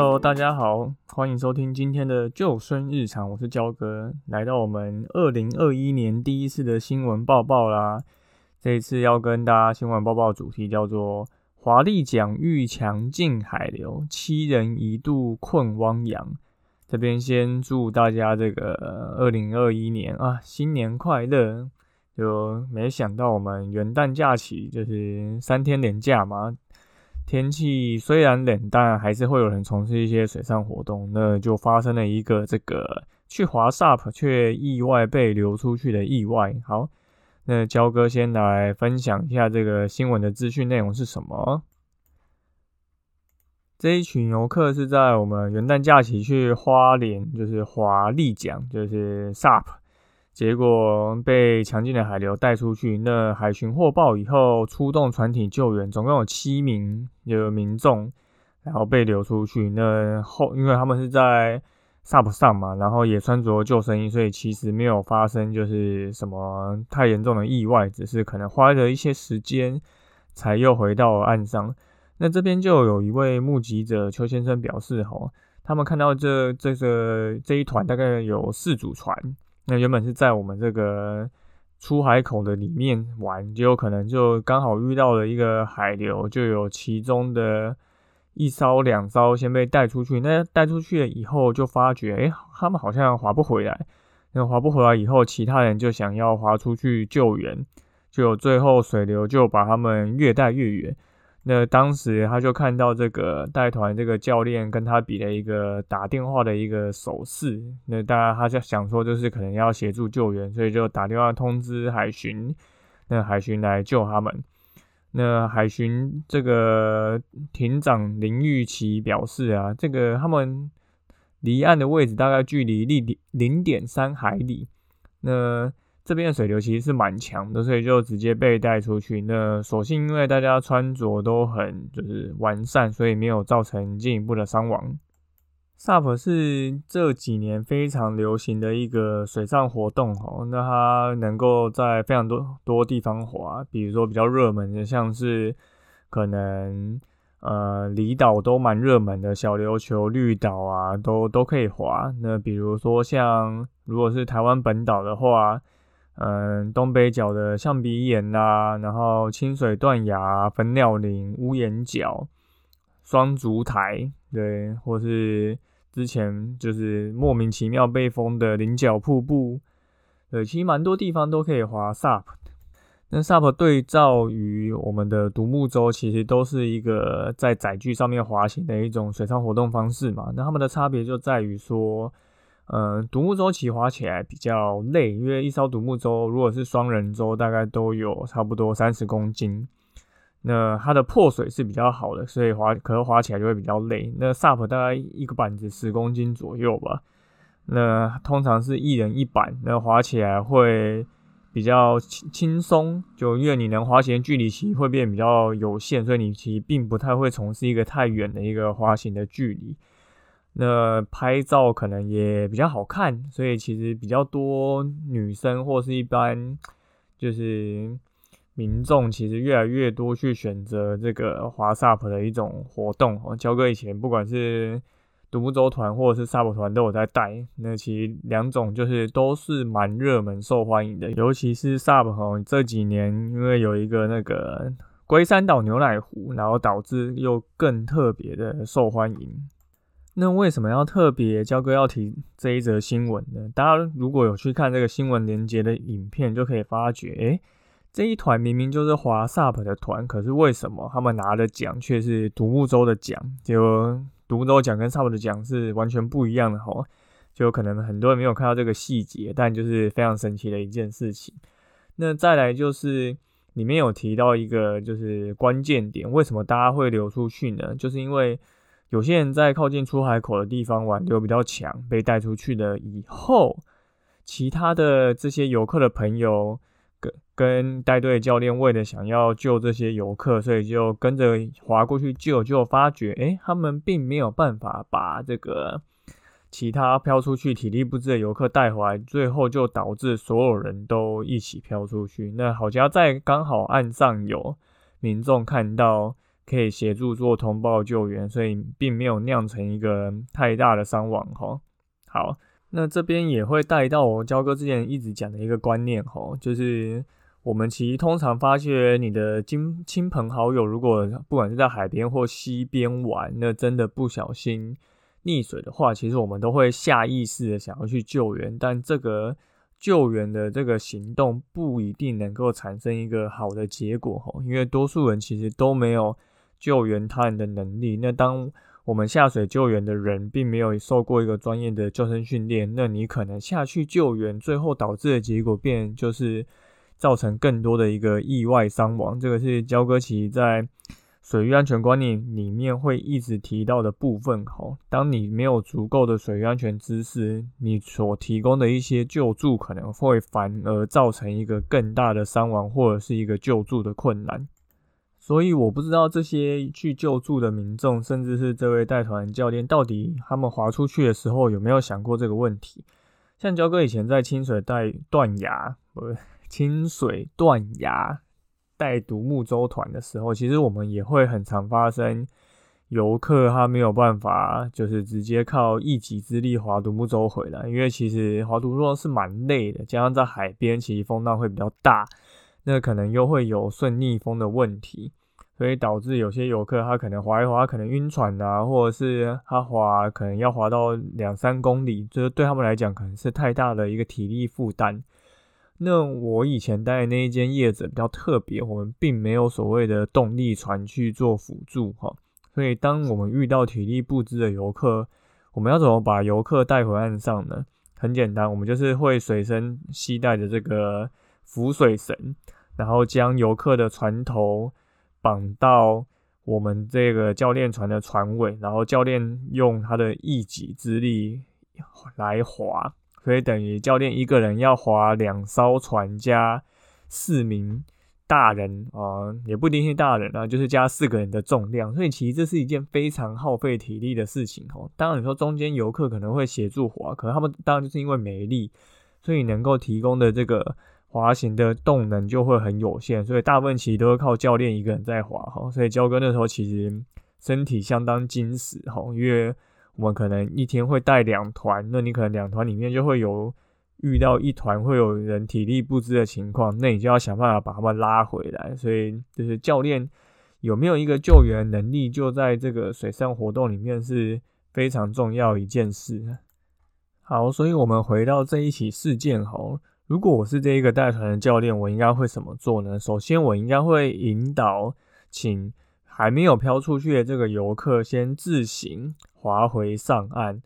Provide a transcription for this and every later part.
Hello，大家好，欢迎收听今天的救生日常，我是焦哥，来到我们二零二一年第一次的新闻报报啦。这一次要跟大家新闻报报主题叫做“华丽奖遇强劲海流，七人一度困汪洋”。这边先祝大家这个二零二一年啊，新年快乐！就没想到我们元旦假期就是三天连假嘛。天气虽然冷，但还是会有人从事一些水上活动。那就发生了一个这个去滑 SUP 却意外被流出去的意外。好，那焦哥先来分享一下这个新闻的资讯内容是什么。这一群游客是在我们元旦假期去花莲，就是华丽奖，就是 SUP。结果被强劲的海流带出去。那海巡获报以后，出动船体救援，总共有七名的民众，然后被流出去。那后，因为他们是在 SUP 上嘛，然后也穿着救生衣，所以其实没有发生就是什么太严重的意外，只是可能花了一些时间才又回到岸上。那这边就有一位目击者邱先生表示，吼，他们看到这这个这一团大概有四组船。那原本是在我们这个出海口的里面玩，就有可能就刚好遇到了一个海流，就有其中的一艘、两艘先被带出去。那带出去了以后，就发觉，哎，他们好像划不回来。那划不回来以后，其他人就想要划出去救援，就最后水流就把他们越带越远。那当时他就看到这个带团这个教练跟他比了一个打电话的一个手势，那当然他就想说就是可能要协助救援，所以就打电话通知海巡，那海巡来救他们。那海巡这个艇长林玉琪表示啊，这个他们离岸的位置大概距离零零点三海里，那。这边的水流其实是蛮强的，所以就直接被带出去。那所幸因为大家穿着都很就是完善，所以没有造成进一步的伤亡。SUP 是这几年非常流行的一个水上活动哦，那它能够在非常多多地方滑，比如说比较热门的，像是可能呃离岛都蛮热门的小琉球、绿岛啊，都都可以滑。那比如说像如果是台湾本岛的话，嗯，东北角的象鼻岩啦，然后清水断崖、粉鸟林、屋檐角、双足台，对，或是之前就是莫名其妙被封的菱角瀑布，对，其实蛮多地方都可以滑 SUP。那 SUP 对照于我们的独木舟，其实都是一个在载具上面滑行的一种水上活动方式嘛。那它们的差别就在于说。嗯，独木舟骑滑起来比较累，因为一艘独木舟如果是双人舟，大概都有差不多三十公斤。那它的破水是比较好的，所以滑可能滑起来就会比较累。那 SUP 大概一个板子十公斤左右吧。那通常是一人一板，那滑起来会比较轻轻松，就因为你能滑行距离其实会变比较有限，所以你其实并不太会从事一个太远的一个滑行的距离。那拍照可能也比较好看，所以其实比较多女生或是一般就是民众，其实越来越多去选择这个滑 SUP 的一种活动。哦，焦哥以前不管是独木舟团或者是 SUP 团都有在带，那其实两种就是都是蛮热门、受欢迎的。尤其是 SUP 哦，这几年因为有一个那个龟山岛牛奶湖，然后导致又更特别的受欢迎。那为什么要特别焦哥要提这一则新闻呢？大家如果有去看这个新闻连接的影片，就可以发觉，诶，这一团明明就是华 SUP 的团，可是为什么他们拿的奖却是独木舟的奖？就独木舟奖跟 SUP 的奖是完全不一样的哈。就可能很多人没有看到这个细节，但就是非常神奇的一件事情。那再来就是里面有提到一个就是关键点，为什么大家会流出去呢？就是因为。有些人在靠近出海口的地方玩流比较强，被带出去了以后，其他的这些游客的朋友跟跟带队教练为了想要救这些游客，所以就跟着划过去救，就发觉哎，他们并没有办法把这个其他飘出去体力不支的游客带回来，最后就导致所有人都一起飘出去。那好家在刚好岸上有民众看到。可以协助做通报救援，所以并没有酿成一个太大的伤亡哈。好，那这边也会带到我焦哥之前一直讲的一个观念哈，就是我们其实通常发现你的亲亲朋好友，如果不管是在海边或溪边玩，那真的不小心溺水的话，其实我们都会下意识的想要去救援，但这个。救援的这个行动不一定能够产生一个好的结果哈，因为多数人其实都没有救援他人的能力。那当我们下水救援的人并没有受过一个专业的救生训练，那你可能下去救援，最后导致的结果便就是造成更多的一个意外伤亡。这个是焦哥奇在。水域安全观念里面会一直提到的部分，吼，当你没有足够的水域安全知识，你所提供的一些救助可能会反而造成一个更大的伤亡，或者是一个救助的困难。所以我不知道这些去救助的民众，甚至是这位带团教练，到底他们划出去的时候有没有想过这个问题？像焦哥以前在清水带断崖，不是清水断崖。带独木舟团的时候，其实我们也会很常发生游客他没有办法，就是直接靠一己之力划独木舟回来，因为其实划独木舟是蛮累的，加上在海边，其实风浪会比较大，那可能又会有顺逆风的问题，所以导致有些游客他可能划一划，可能晕船啊，或者是他划可能要划到两三公里，就是对他们来讲可能是太大的一个体力负担。那我以前待的那一间业者比较特别，我们并没有所谓的动力船去做辅助哈，所以当我们遇到体力不支的游客，我们要怎么把游客带回岸上呢？很简单，我们就是会随身携带着这个浮水绳，然后将游客的船头绑到我们这个教练船的船尾，然后教练用他的一己之力来划。所以等于教练一个人要划两艘船加四名大人啊，也不一定是大人啊，就是加四个人的重量。所以其实这是一件非常耗费体力的事情哦。当然你说中间游客可能会协助划，可能他们当然就是因为没力，所以能够提供的这个滑行的动能就会很有限。所以大部分其实都是靠教练一个人在滑哈。所以焦哥那时候其实身体相当精实哈，因为。我们可能一天会带两团，那你可能两团里面就会有遇到一团会有人体力不支的情况，那你就要想办法把他们拉回来。所以就是教练有没有一个救援能力，就在这个水上活动里面是非常重要一件事。好，所以我们回到这一起事件哈，如果我是这一个带团的教练，我应该会怎么做呢？首先，我应该会引导，请还没有漂出去的这个游客先自行。划回上岸。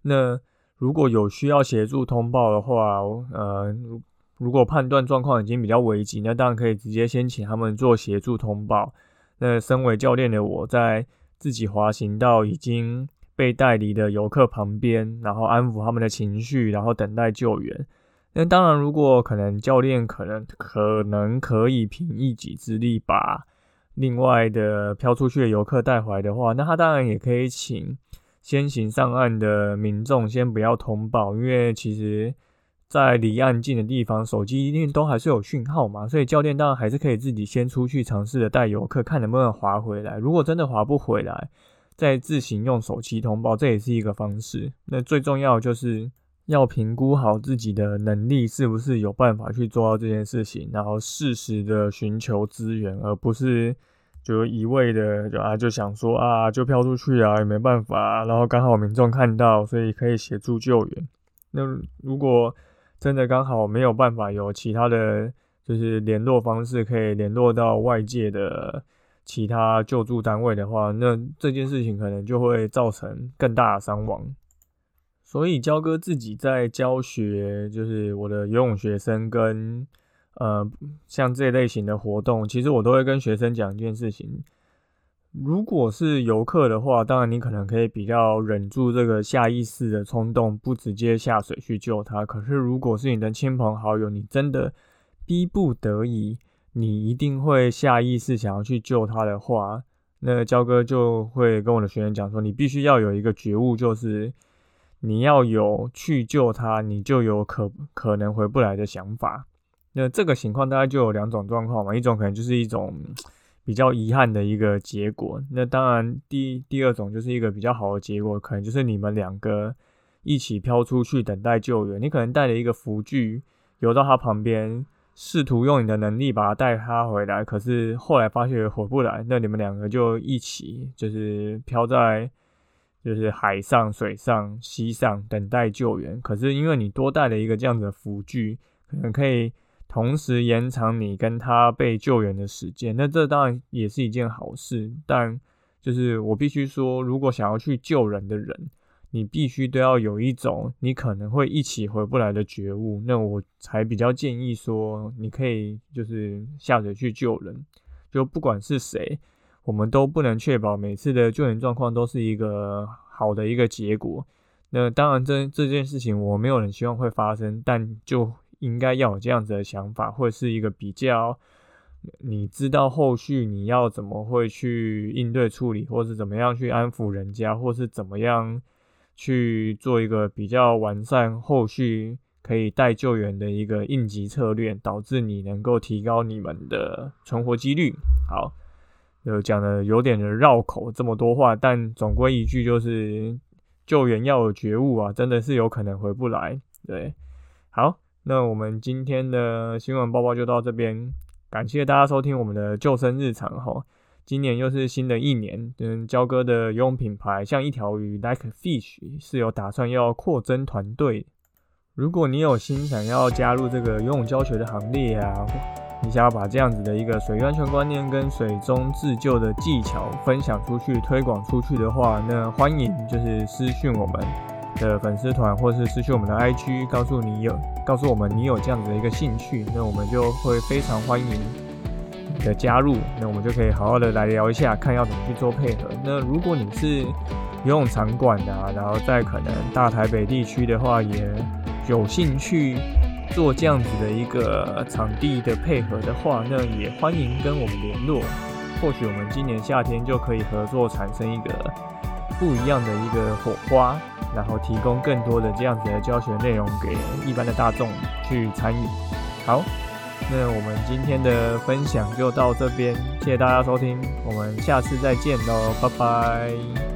那如果有需要协助通报的话，呃，如果判断状况已经比较危急，那当然可以直接先请他们做协助通报。那身为教练的我在自己滑行到已经被带离的游客旁边，然后安抚他们的情绪，然后等待救援。那当然，如果可能，教练可能可能可以凭一己之力把。另外的飘出去的游客带回来的话，那他当然也可以请先行上岸的民众先不要通报，因为其实，在离岸近的地方，手机一定都还是有讯号嘛，所以教练当然还是可以自己先出去尝试的带游客，看能不能划回来。如果真的划不回来，再自行用手机通报，这也是一个方式。那最重要就是要评估好自己的能力是不是有办法去做到这件事情，然后适时的寻求资源，而不是。就一味的就啊就想说啊就飘出去啊也没办法，然后刚好民众看到，所以可以协助救援。那如果真的刚好没有办法有其他的就是联络方式可以联络到外界的其他救助单位的话，那这件事情可能就会造成更大的伤亡。所以焦哥自己在教学，就是我的游泳学生跟。呃，像这类型的活动，其实我都会跟学生讲一件事情：如果是游客的话，当然你可能可以比较忍住这个下意识的冲动，不直接下水去救他。可是如果是你的亲朋好友，你真的逼不得已，你一定会下意识想要去救他的话，那焦哥就会跟我的学员讲说：你必须要有一个觉悟，就是你要有去救他，你就有可可能回不来的想法。那这个情况大概就有两种状况嘛，一种可能就是一种比较遗憾的一个结果。那当然，第第二种就是一个比较好的结果，可能就是你们两个一起飘出去等待救援。你可能带了一个浮具游到他旁边，试图用你的能力把他带他回来，可是后来发现回不来，那你们两个就一起就是飘在就是海上、水上、溪上等待救援。可是因为你多带了一个这样子的浮具，可能可以。同时延长你跟他被救援的时间，那这当然也是一件好事。但就是我必须说，如果想要去救人的人，你必须都要有一种你可能会一起回不来的觉悟。那我才比较建议说，你可以就是下水去救人。就不管是谁，我们都不能确保每次的救援状况都是一个好的一个结果。那当然，这这件事情我没有人希望会发生，但就。应该要有这样子的想法，或是一个比较，你知道后续你要怎么会去应对处理，或是怎么样去安抚人家，或是怎么样去做一个比较完善后续可以带救援的一个应急策略，导致你能够提高你们的存活几率。好，有讲的有点的绕口，这么多话，但总归一句就是救援要有觉悟啊，真的是有可能回不来。对，好。那我们今天的新闻报报就到这边，感谢大家收听我们的救生日常哈。今年又是新的一年，嗯，焦哥的游泳品牌像一条鱼 Like Fish 是有打算要扩增团队。如果你有心想要加入这个游泳教学的行列啊，你想要把这样子的一个水域安全观念跟水中自救的技巧分享出去、推广出去的话，那欢迎就是私讯我们。的粉丝团，或是私讯我们的 IG，告诉你有，告诉我们你有这样子的一个兴趣，那我们就会非常欢迎你的加入，那我们就可以好好的来聊一下，看要怎么去做配合。那如果你是游泳场馆的，然后在可能大台北地区的话，也有兴趣做这样子的一个场地的配合的话，那也欢迎跟我们联络，或许我们今年夏天就可以合作，产生一个不一样的一个火花。然后提供更多的这样子的教学内容给一般的大众去参与。好，那我们今天的分享就到这边，谢谢大家收听，我们下次再见喽，拜拜。